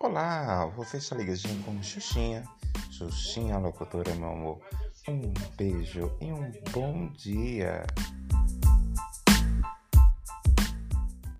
Olá, você está ligadinho com Xuxinha. Xuxinha, locutora, meu amor. Um beijo e um bom dia.